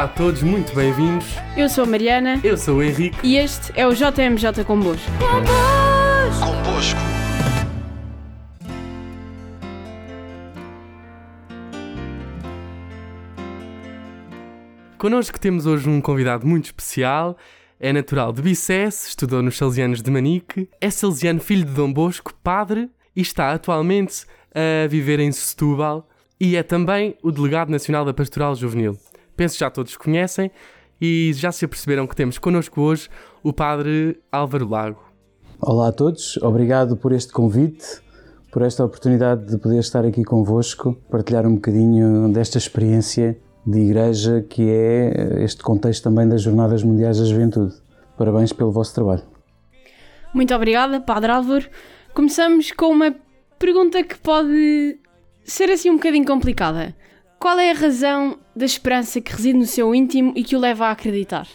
Olá a todos, muito bem-vindos. Eu sou a Mariana Eu sou o Henrique. e este é o JMJ Convosco. Convosco. Connosco temos hoje um convidado muito especial. É natural de Bicesse, estudou nos Salesianos de Manique, é salesiano filho de Dom Bosco, padre, e está atualmente a viver em Setúbal e é também o delegado nacional da Pastoral Juvenil. Penso que já todos conhecem e já se aperceberam que temos connosco hoje o padre Álvaro Lago. Olá a todos, obrigado por este convite, por esta oportunidade de poder estar aqui convosco, partilhar um bocadinho desta experiência de igreja que é este contexto também das Jornadas Mundiais da Juventude. Parabéns pelo vosso trabalho. Muito obrigada, Padre Álvaro. Começamos com uma pergunta que pode ser assim um bocadinho complicada. Qual é a razão da esperança que reside no seu íntimo e que o leva a acreditar?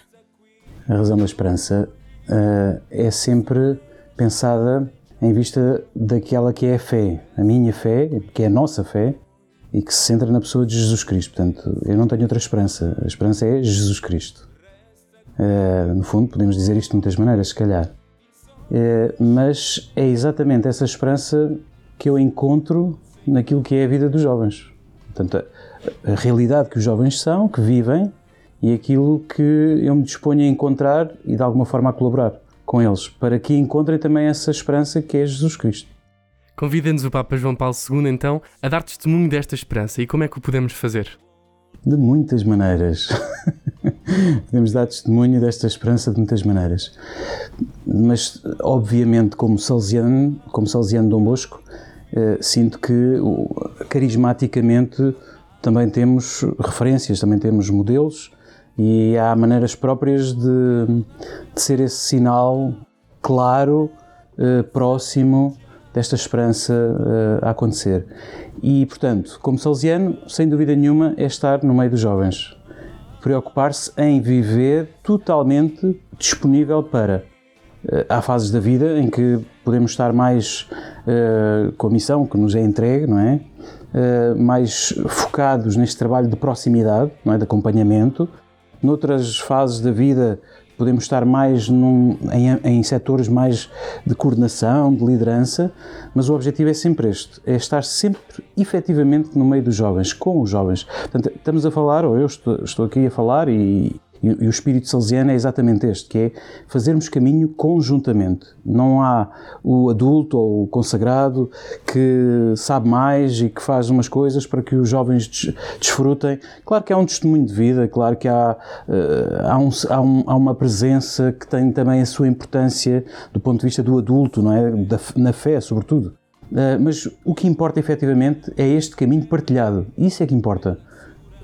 A razão da esperança uh, é sempre pensada em vista daquela que é a fé, a minha fé, que é a nossa fé, e que se centra na pessoa de Jesus Cristo. Portanto, eu não tenho outra esperança. A esperança é Jesus Cristo. Uh, no fundo, podemos dizer isto de muitas maneiras, se calhar. Uh, mas é exatamente essa esperança que eu encontro naquilo que é a vida dos jovens. Portanto, a, realidade que os jovens são, que vivem, e aquilo que eu me disponho a encontrar e de alguma forma a colaborar com eles, para que encontrem também essa esperança que é Jesus Cristo. Convida-nos o Papa João Paulo II, então, a dar testemunho desta esperança. E como é que o podemos fazer? De muitas maneiras. podemos dar testemunho desta esperança de muitas maneiras. Mas, obviamente, como salesiano, como salesiano Dom Bosco, eh, sinto que carismaticamente também temos referências, também temos modelos e há maneiras próprias de, de ser esse sinal claro, eh, próximo desta esperança uh, a acontecer. E, portanto, como salesiano, sem dúvida nenhuma, é estar no meio dos jovens. Preocupar-se em viver totalmente disponível para. Uh, há fases da vida em que podemos estar mais uh, com a missão que nos é entregue, não é? Mais focados neste trabalho de proximidade, não é? de acompanhamento. Noutras fases da vida podemos estar mais num, em, em setores mais de coordenação, de liderança, mas o objetivo é sempre este, é estar sempre efetivamente no meio dos jovens, com os jovens. Portanto, estamos a falar, ou eu estou, estou aqui a falar e, e, o espírito salesiano é exatamente este, que é fazermos caminho conjuntamente. Não há o adulto ou o consagrado que sabe mais e que faz umas coisas para que os jovens desfrutem. Claro que há um testemunho de vida, claro que há, uh, há, um, há, um, há, uma presença que tem também a sua importância do ponto de vista do adulto, não é? Da, na fé, sobretudo. Uh, mas o que importa efetivamente é este caminho partilhado. Isso é que importa.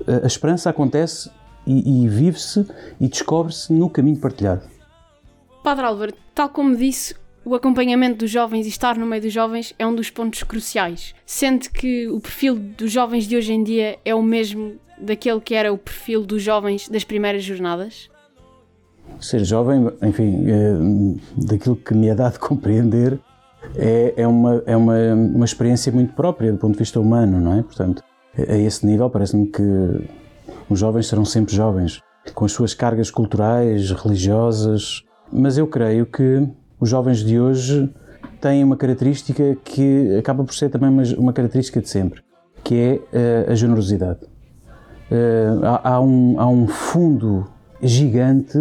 Uh, a esperança acontece e, e vive-se e descobre-se no caminho partilhado. Padre Álvaro, tal como disse, o acompanhamento dos jovens e estar no meio dos jovens é um dos pontos cruciais. Sente que o perfil dos jovens de hoje em dia é o mesmo daquele que era o perfil dos jovens das primeiras jornadas? Ser jovem, enfim, é, daquilo que me é dado compreender, é, é, uma, é uma, uma experiência muito própria do ponto de vista humano, não é? Portanto, a esse nível parece-me que os jovens serão sempre jovens, com as suas cargas culturais, religiosas, mas eu creio que os jovens de hoje têm uma característica que acaba por ser também uma, uma característica de sempre, que é uh, a generosidade. Uh, há, há, um, há um fundo gigante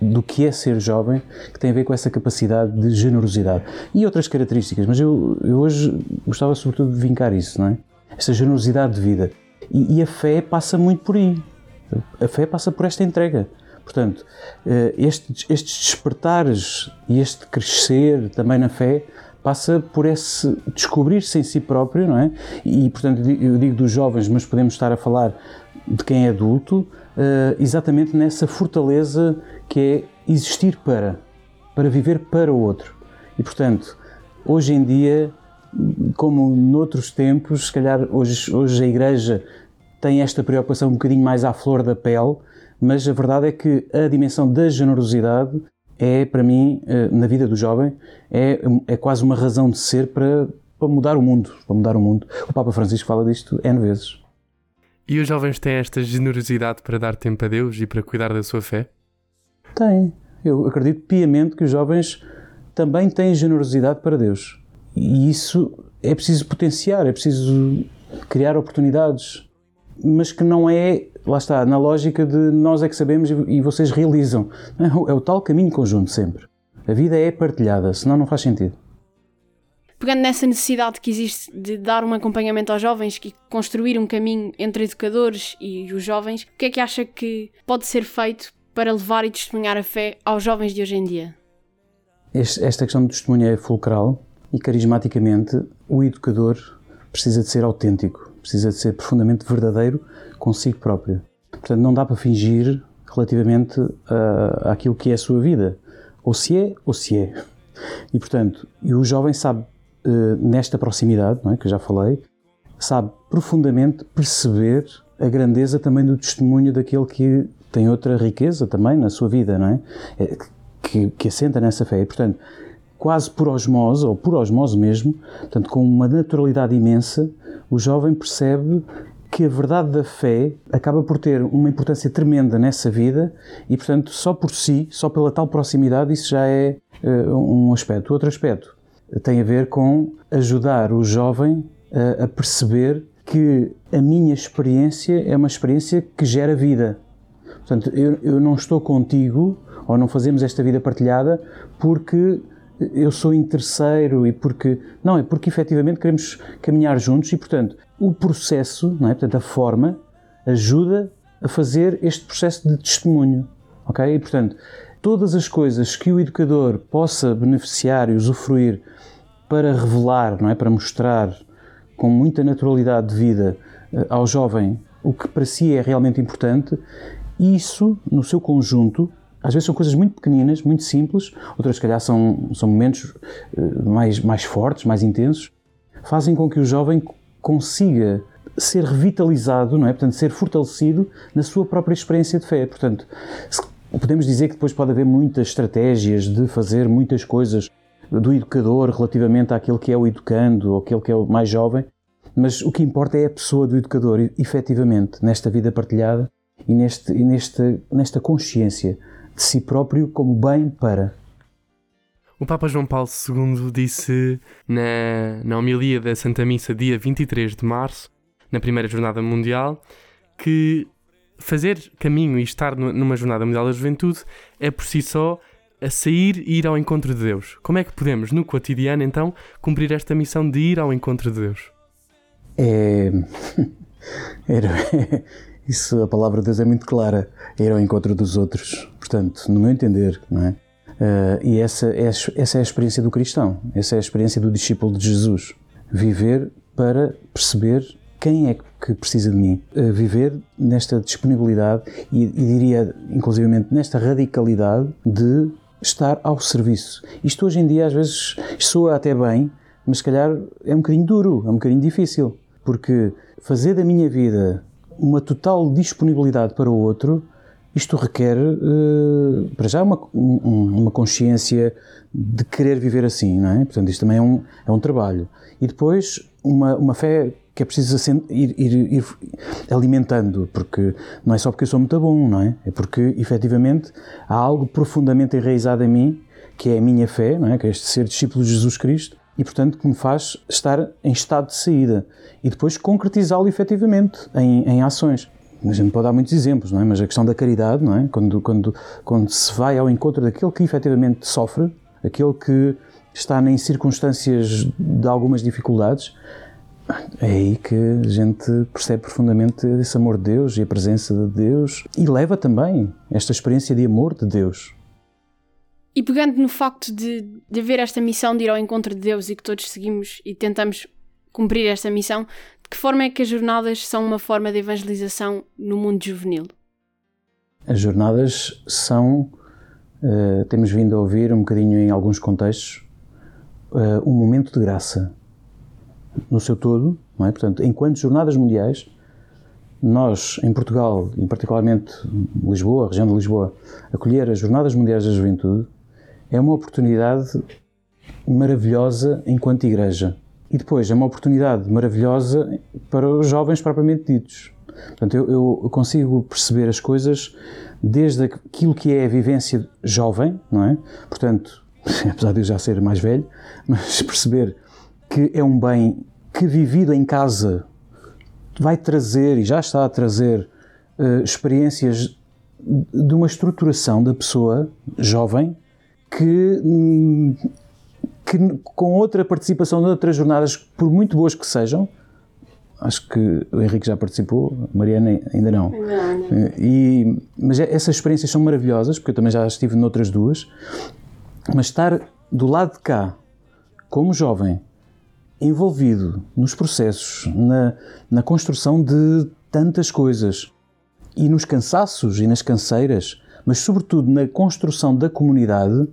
do que é ser jovem que tem a ver com essa capacidade de generosidade e outras características, mas eu, eu hoje gostava sobretudo de vincar isso, não é? Esta generosidade de vida. E, e a fé passa muito por aí. A fé passa por esta entrega. Portanto, eh, estes, estes despertares e este crescer também na fé passa por esse descobrir-se em si próprio, não é? E, portanto, eu digo dos jovens, mas podemos estar a falar de quem é adulto, eh, exatamente nessa fortaleza que é existir para, para viver para o outro. E, portanto, hoje em dia como noutros tempos, se calhar hoje, hoje a Igreja tem esta preocupação um bocadinho mais à flor da pele, mas a verdade é que a dimensão da generosidade é, para mim, eh, na vida do jovem, é, é quase uma razão de ser para, para mudar o mundo, para mudar o mundo. O Papa Francisco fala disto N vezes. E os jovens têm esta generosidade para dar tempo a Deus e para cuidar da sua fé? Tem. Eu acredito piamente que os jovens também têm generosidade para Deus. E isso é preciso potenciar, é preciso criar oportunidades, mas que não é, lá está, na lógica de nós é que sabemos e vocês realizam. É o tal caminho conjunto sempre. A vida é partilhada, senão não faz sentido. Pegando nessa necessidade que existe de dar um acompanhamento aos jovens e construir um caminho entre educadores e os jovens, o que é que acha que pode ser feito para levar e testemunhar a fé aos jovens de hoje em dia? Esta questão do testemunho é fulcral e, carismaticamente, o educador precisa de ser autêntico, precisa de ser profundamente verdadeiro consigo próprio. Portanto, não dá para fingir relativamente uh, àquilo que é a sua vida. Ou se é, ou se é. E, portanto, o jovem sabe, uh, nesta proximidade, é, que eu já falei, sabe profundamente perceber a grandeza também do testemunho daquele que tem outra riqueza também na sua vida, não é? é que, que assenta nessa fé. E, portanto, quase por osmose, ou por osmose mesmo, portanto, com uma naturalidade imensa, o jovem percebe que a verdade da fé acaba por ter uma importância tremenda nessa vida e, portanto, só por si, só pela tal proximidade, isso já é uh, um aspecto. Outro aspecto tem a ver com ajudar o jovem a, a perceber que a minha experiência é uma experiência que gera vida. Portanto, eu, eu não estou contigo ou não fazemos esta vida partilhada porque eu sou interesseiro e porque. Não, é porque efetivamente queremos caminhar juntos e, portanto, o processo, não é? portanto, a forma, ajuda a fazer este processo de testemunho. Ok? E, portanto, todas as coisas que o educador possa beneficiar e usufruir para revelar, não é? para mostrar com muita naturalidade de vida eh, ao jovem o que para si é realmente importante, isso, no seu conjunto, às vezes são coisas muito pequeninas, muito simples, outras, se calhar, são, são momentos uh, mais, mais fortes, mais intensos, fazem com que o jovem consiga ser revitalizado, não é? Portanto, ser fortalecido na sua própria experiência de fé. Portanto, podemos dizer que depois pode haver muitas estratégias de fazer muitas coisas do educador relativamente àquele que é o educando ou aquele que é o mais jovem, mas o que importa é a pessoa do educador, efetivamente, nesta vida partilhada e, neste, e nesta, nesta consciência de si próprio como bem para. O Papa João Paulo II disse na, na homilia da Santa Missa, dia 23 de março, na primeira Jornada Mundial, que fazer caminho e estar numa Jornada Mundial da Juventude é por si só a sair e ir ao encontro de Deus. Como é que podemos, no cotidiano, então, cumprir esta missão de ir ao encontro de Deus? É. Isso, a palavra de Deus é muito clara, é ir ao encontro dos outros. Portanto, no meu entender, não é? Uh, e essa é, essa é a experiência do cristão, essa é a experiência do discípulo de Jesus. Viver para perceber quem é que precisa de mim. Uh, viver nesta disponibilidade e, e diria, inclusivamente, nesta radicalidade de estar ao serviço. Isto hoje em dia, às vezes, soa até bem, mas se calhar é um bocadinho duro, é um bocadinho difícil, porque fazer da minha vida uma total disponibilidade para o outro, isto requer, uh, para já, uma, um, uma consciência de querer viver assim, não é? Portanto, isto também é um, é um trabalho. E depois, uma, uma fé que é preciso ir, ir, ir, alimentando, porque não é só porque eu sou muito bom, não é? É porque, efetivamente, há algo profundamente enraizado em mim, que é a minha fé, não é? Que é este ser discípulo de Jesus Cristo, e, portanto, que me faz estar em estado de saída e depois concretizá-lo efetivamente em, em ações. A gente pode dar muitos exemplos, não é? Mas a questão da caridade, não é? Quando, quando, quando se vai ao encontro daquele que efetivamente sofre, aquele que está em circunstâncias de algumas dificuldades, é aí que a gente percebe profundamente esse amor de Deus e a presença de Deus e leva também esta experiência de amor de Deus. E pegando no facto de, de haver esta missão de ir ao encontro de Deus e que todos seguimos e tentamos cumprir esta missão, que forma é que as jornadas são uma forma de evangelização no mundo juvenil? As jornadas são, uh, temos vindo a ouvir um bocadinho em alguns contextos, uh, um momento de graça no seu todo, não é? Portanto, enquanto jornadas mundiais, nós, em Portugal, e particularmente Lisboa, região de Lisboa, acolher as Jornadas Mundiais da Juventude, é uma oportunidade maravilhosa enquanto igreja. E depois é uma oportunidade maravilhosa para os jovens propriamente ditos. Portanto, eu, eu consigo perceber as coisas desde aquilo que é a vivência jovem, não é? Portanto, apesar de eu já ser mais velho, mas perceber que é um bem que vivido em casa vai trazer e já está a trazer uh, experiências de uma estruturação da pessoa jovem que, hum, que com outra participação de outras jornadas, por muito boas que sejam, acho que o Henrique já participou, a Mariana ainda não. Não, não. E, mas é, essas experiências são maravilhosas, porque eu também já estive noutras duas, mas estar do lado de cá, como jovem, envolvido nos processos, na, na construção de tantas coisas, e nos cansaços e nas canseiras, mas sobretudo na construção da comunidade,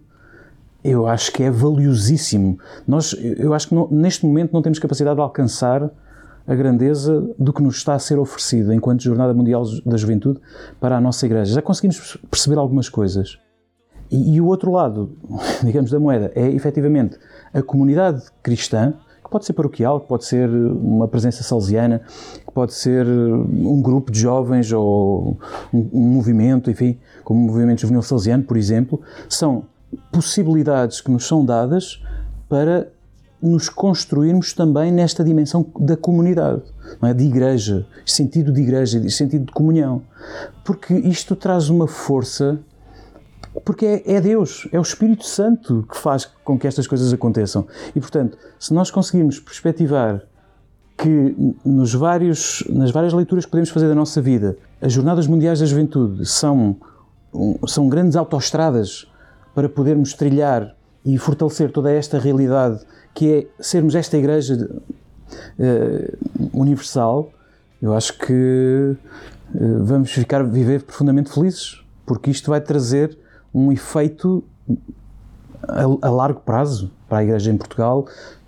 eu acho que é valiosíssimo. Nós, eu acho que não, neste momento não temos capacidade de alcançar a grandeza do que nos está a ser oferecido enquanto Jornada Mundial da Juventude para a nossa Igreja. Já conseguimos perceber algumas coisas. E, e o outro lado, digamos, da moeda é efetivamente a comunidade cristã que pode ser paroquial, que pode ser uma presença salesiana, que pode ser um grupo de jovens ou um, um movimento, enfim, como o movimento juvenil salesiano, por exemplo, são possibilidades que nos são dadas para nos construirmos também nesta dimensão da comunidade, não é? de igreja, sentido de igreja, sentido de comunhão. Porque isto traz uma força porque é, é, Deus, é o Espírito Santo que faz com que estas coisas aconteçam. E, portanto, se nós conseguirmos perspectivar que nos vários, nas várias leituras que podemos fazer da nossa vida, as Jornadas Mundiais da Juventude são, são grandes autoestradas para podermos trilhar e fortalecer toda esta realidade que é sermos esta Igreja uh, universal, eu acho que uh, vamos ficar viver profundamente felizes, porque isto vai trazer um efeito a, a, largo prazo para a Igreja em Portugal,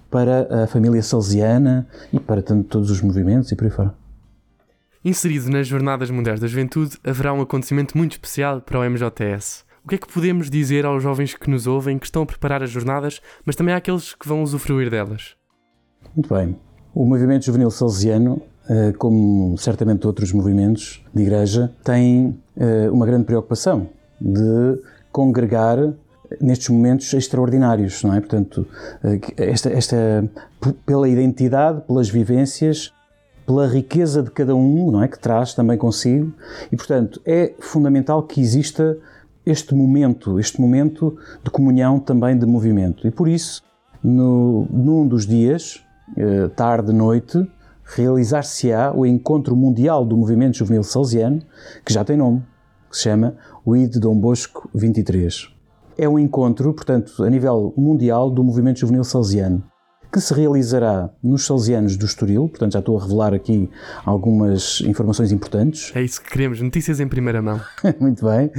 para a família salesiana e para tanto, todos os movimentos e por aí fora. Inserido nas Jornadas Mundiais da Juventude, haverá um acontecimento muito especial para o MJS. O que é que podemos dizer aos jovens que nos ouvem, que estão a preparar as jornadas, mas também àqueles que vão usufruir delas? Muito bem. O movimento juvenil salesiano, eh, como certamente outros movimentos de igreja, tem eh, uma grande preocupação de congregar nestes momentos extraordinários, não é? Portanto, eh, esta, esta pela identidade, pelas vivências, pela riqueza de cada um, não é? Que traz também consigo e, portanto, é fundamental que exista este momento, este momento de comunhão também de movimento. E por isso, no, num dos dias, eh, tarde, noite, realizar-se-á o Encontro Mundial do Movimento Juvenil Salesiano, que já tem nome, que se chama o ID Dom Bosco 23. É um encontro, portanto, a nível mundial do movimento juvenil salesiano, que se realizará nos Salesianos do Estoril, portanto já estou a revelar aqui algumas informações importantes. É isso que queremos, notícias em primeira mão. Muito bem.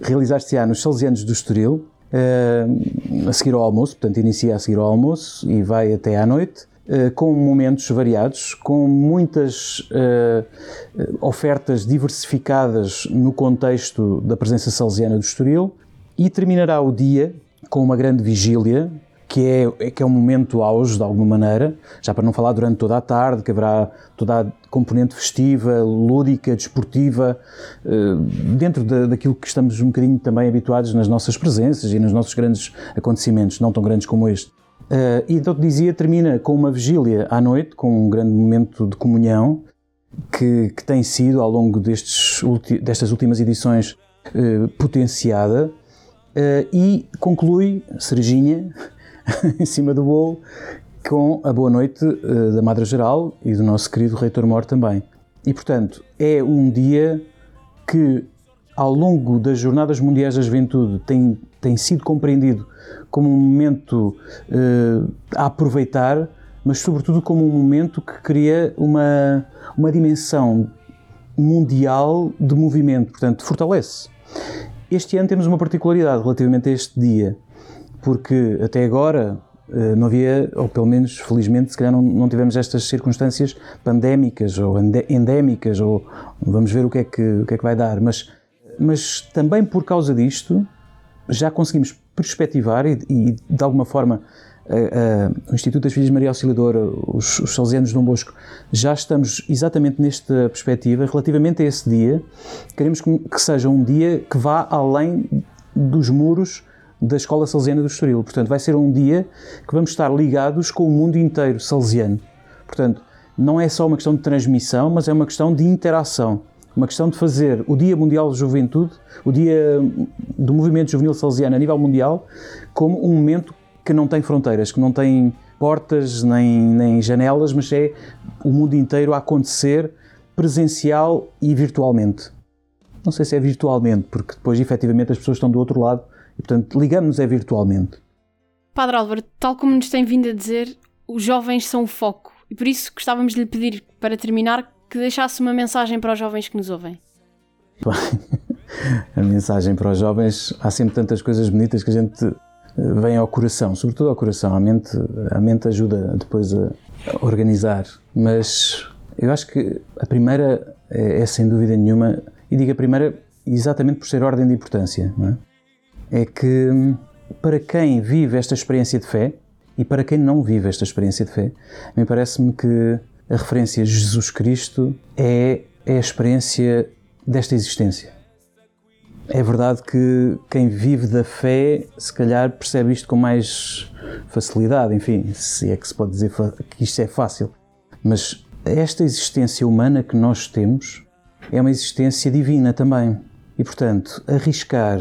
Realizar-se-á nos Salesianos do Estoril, uh, a seguir ao almoço, portanto inicia a seguir ao almoço e vai até à noite. Eh, com momentos variados, com muitas uh, ofertas diversificadas no contexto da presença salesiana do Estoril e terminará o dia com uma grande vigília que é, que é um momento auge de alguma maneira, já para não falar durante toda a tarde, que haverá toda a componente festiva, lúdica, desportiva, dentro daquilo que estamos um bocadinho também habituados nas nossas presenças e nos nossos grandes acontecimentos, não tão grandes como este. Uh, e então dizia, termina com uma vigília à noite, com um grande momento de comunhão, que, que tem sido, ao longo destes, destas últimas edições, uh, potenciada, e conclui, Serginha, em cima do bolo, com a boa noite da Madre Geral e do nosso querido Reitor Mor também. E, portanto, é um dia que, ao longo das Jornadas Mundiais da Juventude, tem, tem sido compreendido como um momento uh, a aproveitar, mas sobretudo como um momento que cria uma, uma dimensão mundial de movimento, portanto, fortalece. Este ano temos uma particularidade relativamente a este dia, porque até agora uh, não havia, ou pelo menos felizmente, se calhar não, não tivemos estas circunstâncias pandémicas ou endémicas, ou vamos ver o que é que, o que, é que vai dar, mas, mas também por causa disto já conseguimos perspectivar e, e de alguma forma o Instituto das Filhas Maria Auxiliadora, os, os Salesianos de Dom Bosco, já estamos exatamente nesta perspectiva. Relativamente a esse dia, queremos que, que seja um dia que vá além dos muros da Escola Salesiana do Estoril. Portanto, vai ser um dia que vamos estar ligados com o mundo inteiro salesiano. Portanto, não é só uma questão de transmissão, mas é uma questão de interação. Uma questão de fazer o Dia Mundial de Juventude, o Dia do Movimento Juvenil Salesiano a nível mundial, como um momento que não tem fronteiras, que não tem portas nem, nem janelas, mas é o mundo inteiro a acontecer presencial e virtualmente. Não sei se é virtualmente, porque depois efetivamente as pessoas estão do outro lado e, portanto, ligamos-nos é virtualmente. Padre Álvaro, tal como nos tem vindo a dizer, os jovens são o foco e por isso gostávamos de lhe pedir, para terminar, que deixasse uma mensagem para os jovens que nos ouvem. a mensagem para os jovens, há sempre tantas coisas bonitas que a gente eh, vem ao coração, sobretudo ao coração. A mente, a mente ajuda depois a organizar, mas eu acho que a primeira é, é sem dúvida nenhuma, e digo a primeira exatamente por ser ordem de importância, é? É que para quem vive esta experiência de fé, e para quem não vive esta experiência de fé, me parece-me que a referência a Jesus Cristo é, é a experiência desta existência. É verdade que quem vive da fé, se calhar, percebe isto com mais facilidade, enfim, se é que se pode dizer que isto é fácil. Mas esta existência humana que nós temos é uma existência divina também. E, portanto, arriscar,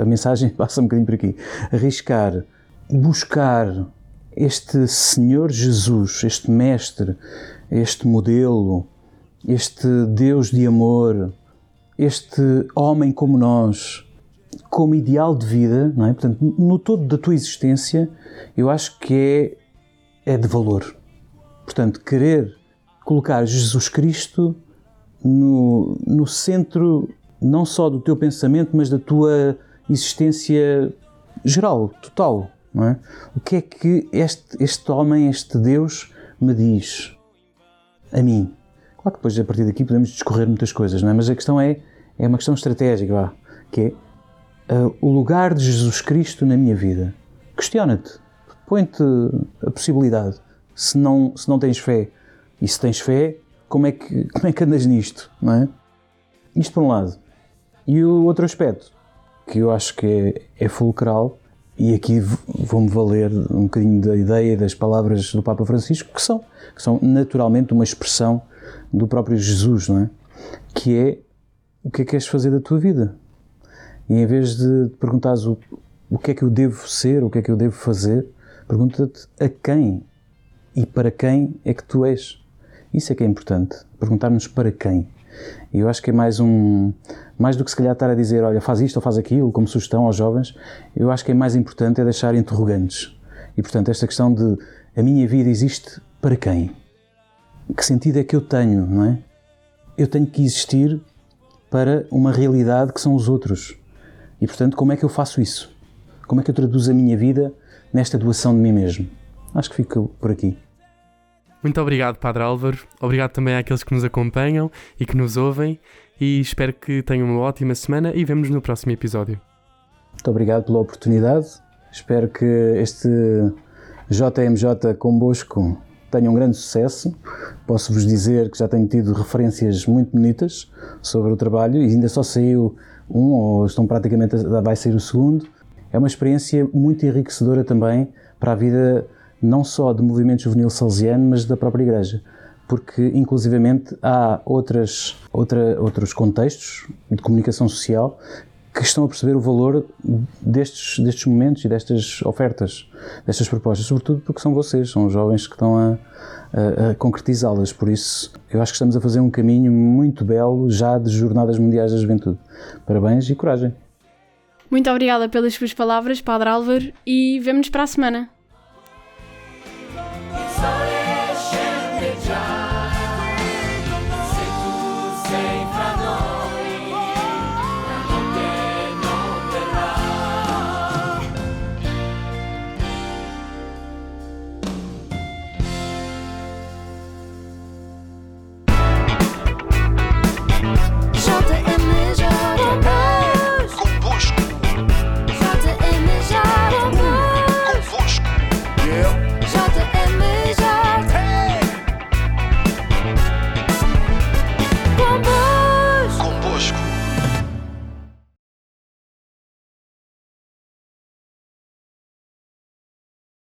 a mensagem passa um bocadinho por aqui, arriscar buscar este Senhor Jesus, este Mestre, este modelo, este Deus de amor, este homem como nós, como ideal de vida, não é? Portanto, no todo da tua existência, eu acho que é, é de valor. Portanto, querer colocar Jesus Cristo no, no centro não só do teu pensamento, mas da tua existência geral, total. É? O que é que este, este homem, este Deus, me diz a mim? Claro que depois, a partir daqui, podemos discorrer muitas coisas, é? mas a questão é, é uma questão estratégica, que é uh, o lugar de Jesus Cristo na minha vida. Questiona-te, põe-te a possibilidade. Se não, se não tens fé, e se tens fé, como é que, como é que andas nisto? Não é? Isto por um lado. E o outro aspecto, que eu acho que é, é fulcral, e aqui vou-me valer um bocadinho da ideia das palavras do Papa Francisco, que são, que são naturalmente uma expressão do próprio Jesus, não é? Que é o que é que queres fazer da tua vida? E em vez de perguntares o, o que é que eu devo ser, o que é que eu devo fazer, pergunta-te a quem e para quem é que tu és. Isso é que é importante, perguntar-nos para quem. E eu acho que é mais um, mais do que se calhar estar a dizer, olha, faz isto ou faz aquilo, como sugestão aos jovens, eu acho que é mais importante é deixar interrogantes. E portanto, esta questão de a minha vida existe para quem? Que sentido é que eu tenho, não é? Eu tenho que existir para uma realidade que são os outros. E portanto, como é que eu faço isso? Como é que eu traduzo a minha vida nesta doação de mim mesmo? Acho que fico por aqui. Muito obrigado, Padre Álvaro. Obrigado também àqueles que nos acompanham e que nos ouvem. E espero que tenham uma ótima semana e vemos no próximo episódio. Muito obrigado pela oportunidade. Espero que este JMJ convosco tenha um grande sucesso. Posso-vos dizer que já tenho tido referências muito bonitas sobre o trabalho e ainda só saiu um, ou estão praticamente, vai sair o segundo. É uma experiência muito enriquecedora também para a vida não só do movimento juvenil salesiano, mas da própria Igreja. Porque, inclusivamente, há outras, outra, outros contextos de comunicação social que estão a perceber o valor destes, destes momentos e destas ofertas, destas propostas, sobretudo porque são vocês, são os jovens que estão a, a, a concretizá-las. Por isso, eu acho que estamos a fazer um caminho muito belo já de Jornadas Mundiais da Juventude. Parabéns e coragem. Muito obrigada pelas suas palavras, Padre Álvaro, e vemo-nos para a semana.